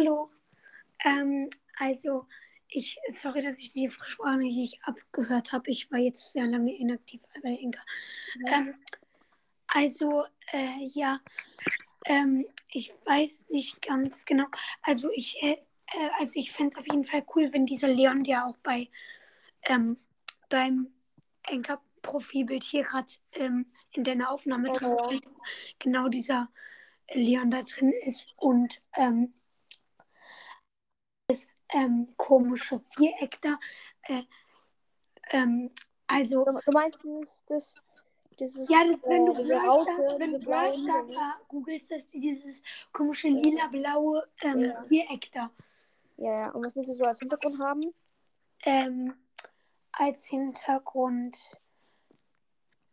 hallo. Ähm, also, ich, sorry, dass ich die Sprache nicht abgehört habe. Ich war jetzt sehr lange inaktiv bei Inka. Ja. Ähm, also, äh, ja, ähm, ich weiß nicht ganz genau. Also, ich, äh, äh, also ich fände es auf jeden Fall cool, wenn dieser Leon, der auch bei ähm, deinem Enker-Profilbild hier gerade ähm, in deiner Aufnahme drin Ja. ist, genau dieser Leon da drin ist und ähm, das ähm, komische Viereck da. Äh, ähm, also, Du, du meinst dieses, das, dieses, ja, das, wenn du äh, diese Brawl Stars, wenn du Brawl Stars da googelst, das dieses komische lila-blaue ähm, Ja. Viereck da. Ja, ja. Und was willst du so als Hintergrund haben? ähm, als Hintergrund.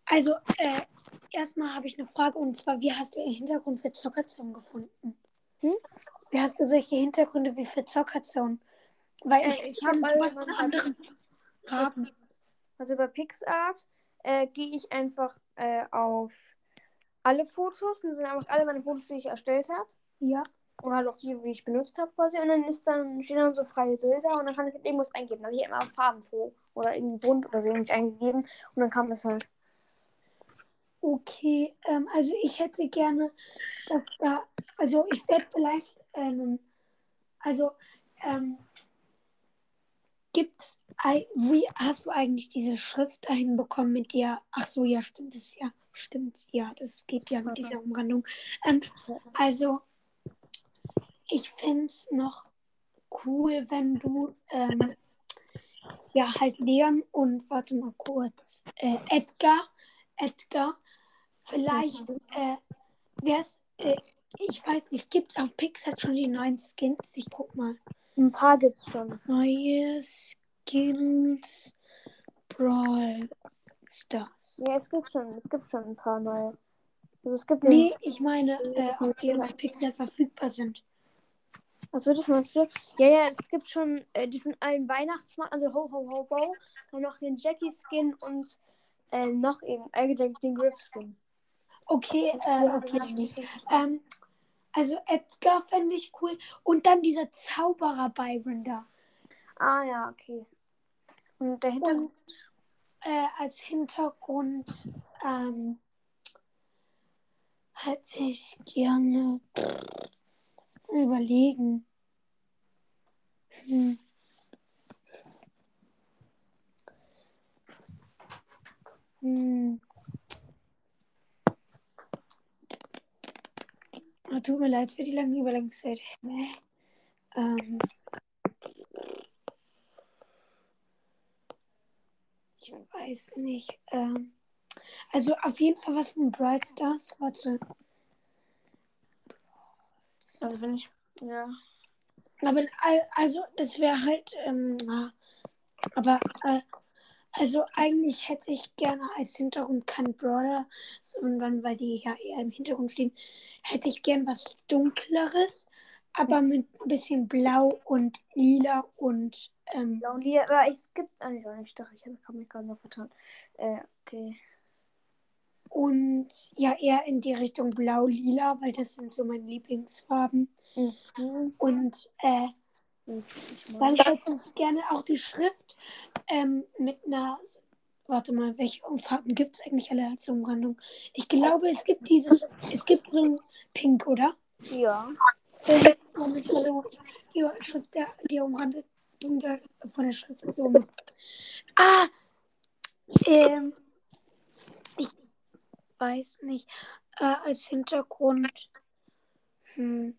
Also, äh, erstmal habe ich eine Frage und zwar, wie hast du den Hintergrund für Zockerzone gefunden? Hm? Wie hast du solche Hintergründe wie für Zockerzone? Weil Äh, ich, ich kenn hab du alles hast mal eine andere Farben. Also bei PixArt äh, gehe ich einfach äh, auf alle Fotos. Das sind einfach alle meine Fotos, die ich erstellt habe. Ja. Und halt auch die, die ich benutzt habe quasi. Und dann ist dann, stehen dann so freie Bilder und dann kann ich halt irgendwas eingeben. Dann habe ich immer farbenfroh oder irgendwie bunt oder so irgendwie eingegeben. Und dann kam das halt. Okay, ähm, also ich hätte gerne, dass da, also ich werde vielleicht, ähm, also, ähm, gibt's, wie hast du eigentlich diese Schrift dahin bekommen mit dir? Ach so, ja, stimmt es ja, stimmt, ja, das geht ja mit dieser Umrandung. Ähm, also, ich finde es noch cool, wenn du, ähm, ja, halt Leon und, warte mal kurz, äh, Edgar, Edgar, vielleicht, äh, wär's, äh, ich weiß nicht, gibt's auf Pixar schon die neuen Skins? Ich guck mal. Ein paar gibt's schon. Neue Skins Brawl Stars. Ja, es gibt schon, es gibt schon ein paar neue. Also es gibt Nee, ich meine, äh, ob die auf Pixar verfügbar sind. Achso, das meinst du? Ja, ja, es gibt schon äh, diesen einen Weihnachtsmann, also Ho Ho Ho Ho, dann noch den Jackie-Skin und äh, noch irgend, äh, den, den Griff-Skin. Okay, äh, okay. Ähm, also Edgar fände ich cool. Und dann dieser Zauberer Byron da. Ah ja, okay. Und der Hintergrund? Äh, als Hintergrund ähm, hätte ich gerne überlegen. Hm. Hm. Oh, tut mir leid für die lange Überlenkungszeit. Nee. Ähm. Ich weiß nicht. Ähm. Also auf jeden Fall was von Bright Stars. Warte. Also wenn ich. Ja. Aber al- also das wäre halt. Ähm, aber äh, also eigentlich hätte ich gerne als Hintergrund kein Brawler, sondern weil die ja eher im Hintergrund stehen, hätte ich gern was dunkleres, aber mit ein bisschen blau und lila und ähm, Ja, und hier, aber es gibt. Nee, doch nicht, doch, ich habe mich gerade noch vertan. Äh, okay. und ja eher in die Richtung blau-lila, weil das sind so meine Lieblingsfarben. Mhm. Und äh, Ich Dann mag- hätte ich gerne auch die Schrift ähm, mit einer. Warte mal, welche Farben gibt es eigentlich alle als Umrandung? Ich glaube, es gibt dieses. Es gibt so ein Pink, oder? Ja. Äh, und war so die Schrift, der, die Umrandung der, von der Schrift so. Ah! Ähm, ich weiß nicht. Äh, als Hintergrund. Hm.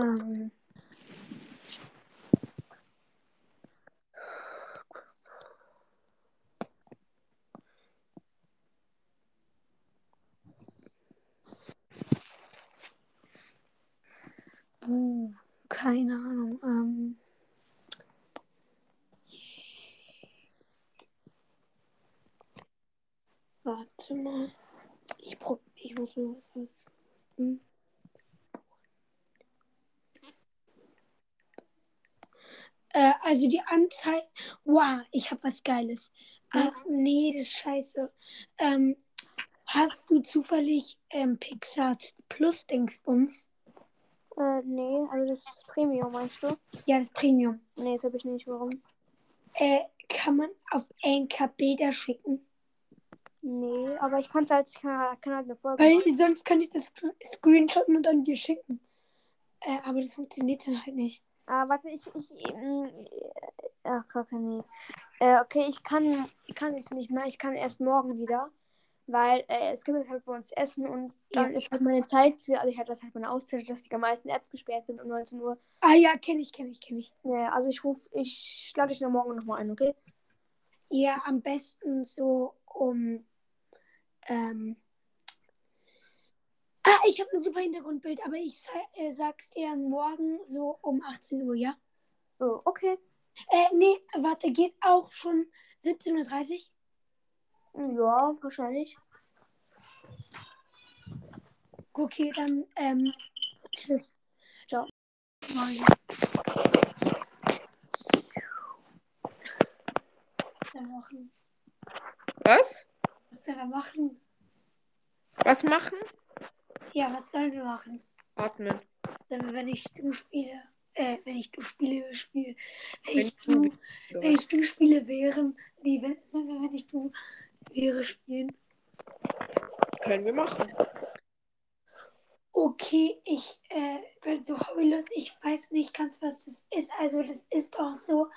Ähm. Oh, keine Ahnung. Ähm. Warte mal. Ich, prob ich muss mir was aus. Hm. Äh, also die Anzahl. Wow, ich habe was Geiles. Äh, nee, das ist scheiße. Ähm, hast du zufällig ähm, Pixar Plus Dingsbums? Äh, nee, also das ist Premium, meinst du? Ja, das Premium. Nee, das habe ich nicht. Warum? Äh, kann man auf Anchor Bilder schicken? Nee, aber ich kann's halt, kann, kann halt eine Folge. Weil sonst kann ich das screenshotten und dann dir schicken. Äh, aber das funktioniert dann halt nicht. Ah, warte, ich, ich, ähm, ach, kacke, nee. Äh, okay, ich kann, ich kann jetzt nicht mehr, ich kann erst morgen wieder, weil äh, es gibt jetzt halt bei uns Essen und dann Ja. ist halt meine Zeit für, also ich hatte das halt meine Auszeit, dass die meisten Apps gesperrt sind um 19 Uhr. Ah ja, kenne ich, kenne ich, kenne ich. Ja, also ich rufe, ich lade dich dann morgen nochmal ein, okay? Ja, am besten so um. Ähm, ich habe ein super Hintergrundbild, aber ich äh, sag's dir dann morgen so um 18 Uhr, ja? Oh, okay. Äh, nee, warte, geht auch schon 17.30 Uhr? Ja, wahrscheinlich. Okay, dann, ähm, tschüss. Ciao. Morgen. Was soll er machen? Was? Was soll er machen? Was machen? Ja, was sollen wir machen? Atmen. Dann, wenn ich du spiele, äh, wenn ich du spiele, spiele, wenn, Wenn ich du- du, wenn ich du spiele, wären, nee, wenn, sollen wir, wenn ich du wäre spielen? Können wir machen. Okay, ich äh, bin so hobbylos, ich weiß nicht ganz, was das ist. Also, das ist doch so,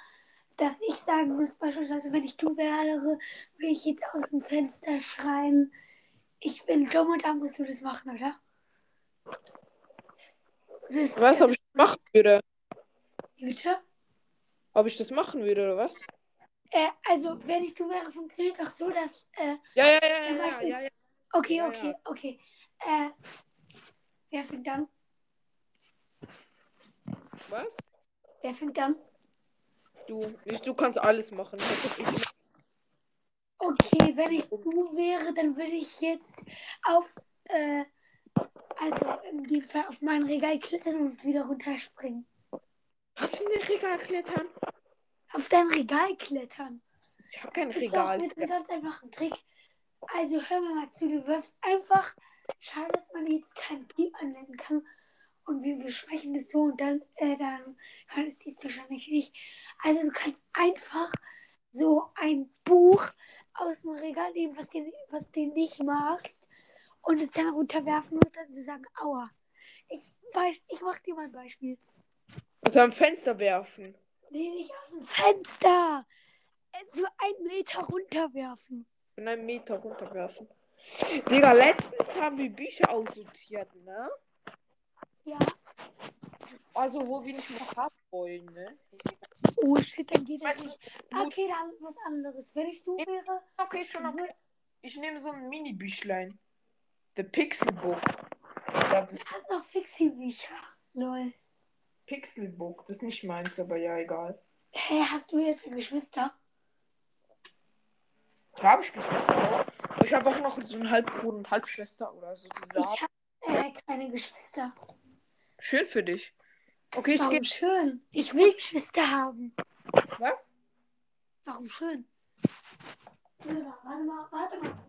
dass ich sagen muss, beispielsweise, wenn ich du wäre, würde ich jetzt aus dem Fenster schreien, ich bin dumm und dann musst du das machen, oder? So ist Was, ob ich das machen würde? Bitte? Ob ich das machen würde, oder was? Äh, also, wenn ich du wäre, funktioniert doch so, dass. Äh, Ja, ja, ja, Zum ja, ja, Beispiel- ja, okay, okay, ja. okay. Äh, wer fängt an? Was? Wer fängt an? Du, nicht, du kannst alles machen. Ich, ich, Okay, wenn ich du wäre, dann würde ich jetzt auf. Äh, also, in dem Fall auf mein Regal klettern und wieder runterspringen. was für ein Regal klettern? Auf dein Regal klettern. Ich habe kein Das ist Regal. Doch mit einem ganz einfachen Trick. Also hör mir mal zu, du wirfst einfach. Schade, dass man jetzt keinen Piep anwenden kann. Und wir besprechen das so und dann, äh, dann hören es die Zuschauer nicht. Also du kannst einfach so ein Buch aus dem Regal nehmen, was du was nicht magst, und es dann runterwerfen und dann so sagen, aua. Ich, ich mach dir mal ein Beispiel. Also am Fenster werfen. Nee, nicht aus dem Fenster. So einen Meter runterwerfen. Und einen Meter runterwerfen. Digga, letztens haben wir Bücher aussortiert, ne? Ja. Also, wo wir nicht mehr haben wollen, ne? Oh shit, dann geht das nicht. Okay, dann was anderes. Wenn ich du wäre. Okay, schon okay. Ich nehme so ein Mini-Büchlein. The Pixel Book. Ich glaube, das Du hast noch Fixie-Bücher. Lol. Pixel Book. Das ist nicht meins, aber ja, egal. Hä, hast du jetzt Geschwister? Da habe ich Geschwister. auch. Ich habe auch noch so einen Halbbruder und Halbschwester oder so. Ich habe äh, keine Geschwister. Schön für dich. Okay, ich Warum gehe. schön? Ich will Geschwister haben. Was? Warum schön? Warte mal, warte mal, warte mal.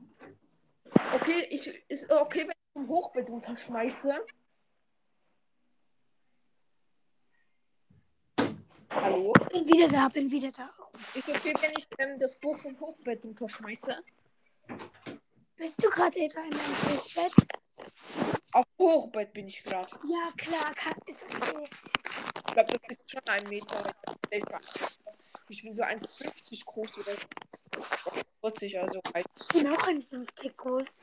Okay, ich ist okay, wenn ich vom Hochbett runterschmeiße. Hallo? Bin wieder da, bin wieder da. Ist okay, wenn ich ähm, das Buch vom Hochbett runterschmeiße? Bist du gerade etwa in deinem Hochbett? Auf Hochbett bin ich gerade. Ja, klar, kann, ist okay. Ich glaube, das ist schon ein Meter. Ich bin so 1,50 groß oder 40, also weit. Ich bin auch 1,50 groß.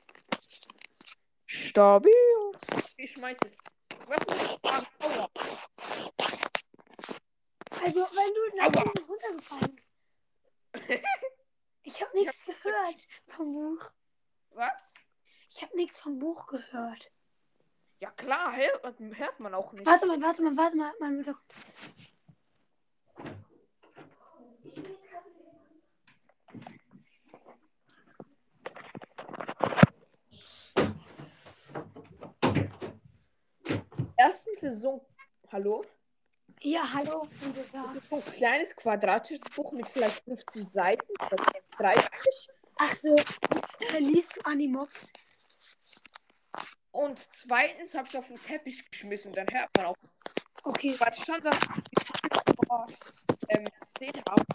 Stabil. Ich schmeiß jetzt. Was muss ich machen? Aua. Also, wenn du nach Aua. oben runtergefallen bist. Ich habe nichts gehört vom Buch. Was? Ich habe nichts vom Buch gehört. Ja klar, hört, hört man auch nicht. Warte mal, warte mal, warte mal. Mein kommt. Ersten Saison. Hallo? Ja, hallo, da? Das ist so ein kleines quadratisches Buch mit vielleicht 50 Seiten oder 30. Ach so, äh, liest du Animox? Und zweitens habe ich auf den Teppich geschmissen. Dann hört man auch. Okay. Ich weiß schon, dass ich vor, ähm, gesehen habe.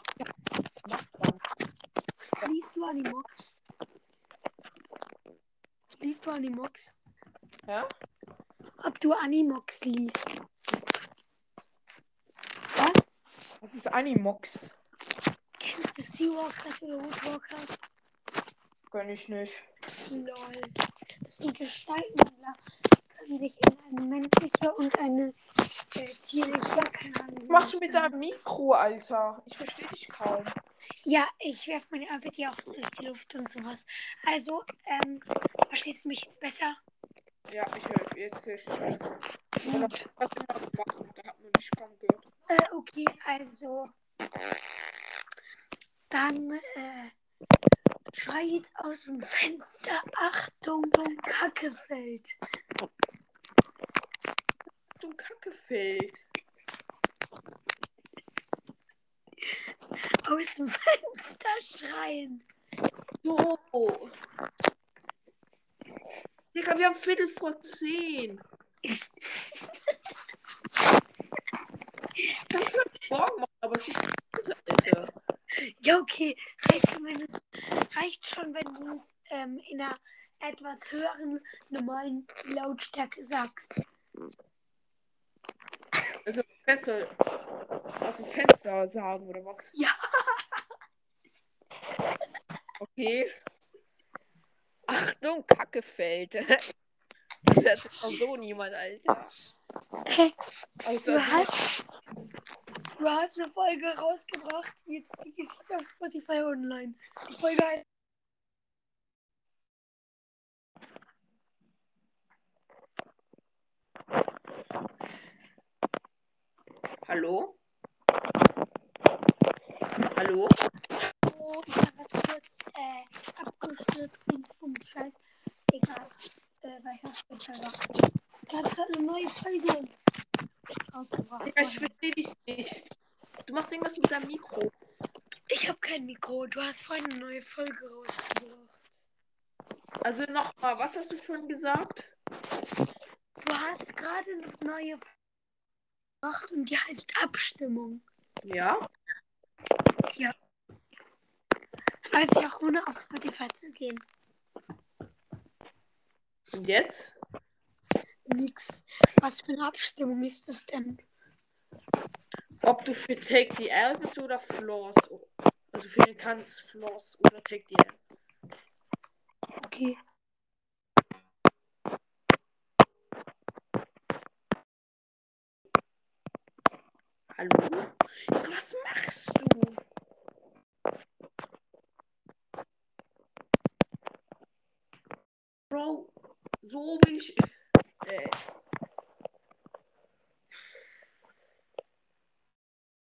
Liest du Animox? Liest du Animox? Ja? Ob du Animox liest? Was? Das ist Animox. Kennst du Seawalkers oder Woodwalkers? Gönn ich nicht. Lol. Das sind Gestaltenhändler. Können sich in eine menschliche und eine äh, tierliche, Ahnung. Was machst du mit deinem Mikro, Alter? Ich verstehe dich kaum. Ja, ich werfe meine Arbeit ja auch durch die Luft und sowas. Also, ähm, verstehst du mich jetzt besser? Ja, ich höre jetzt höre ich dich besser. Was hast du mal gemacht? Da hat man dich kaum gehört. Äh, okay, also. Dann, äh, schreit aus dem Fenster, Achtung, Kacke fällt. Du Kacke fällt. Aus dem Fenster schreien. So. Digga, wir haben Viertel vor zehn. Das morgen machen, aber es ist. Ja, okay, reicht schon, wenn es, reicht schon, wenn du es ähm, in einer etwas höheren, normalen Lautstärke sagst. Also besser aus dem Fenster sagen, oder was? Ja. Okay. Achtung, Kacke fällt. Das hört sich so niemand, Alter. Also, Du hast, du hast eine Folge rausgebracht, jetzt die ist jetzt auf Spotify online. Die Folge heißt hallo? Hallo? so, ich war grad kurz äh, abgestürzt, Dingsbums, Scheiß. Egal. Äh, weil ich hab später noch. Du hast gerade eine neue Folge rausgebracht. Digga, ich verstehe dich nicht. Du machst irgendwas mit deinem Mikro. Ich habe kein Mikro. Du hast vorhin eine neue Folge rausgebracht. Also nochmal, was hast du vorhin gesagt? Du hast gerade eine neue gemacht und die heißt Abstimmung. Ja? Weiß ich auch ohne auf Spotify zu gehen. Und jetzt? Nix. Was für eine Abstimmung ist das denn? Ob du für Take the L bist oder Floss. Also für den Tanz Floss oder Take the L. Okay. Hallo? Digga, was machst du? Bro, so will ich.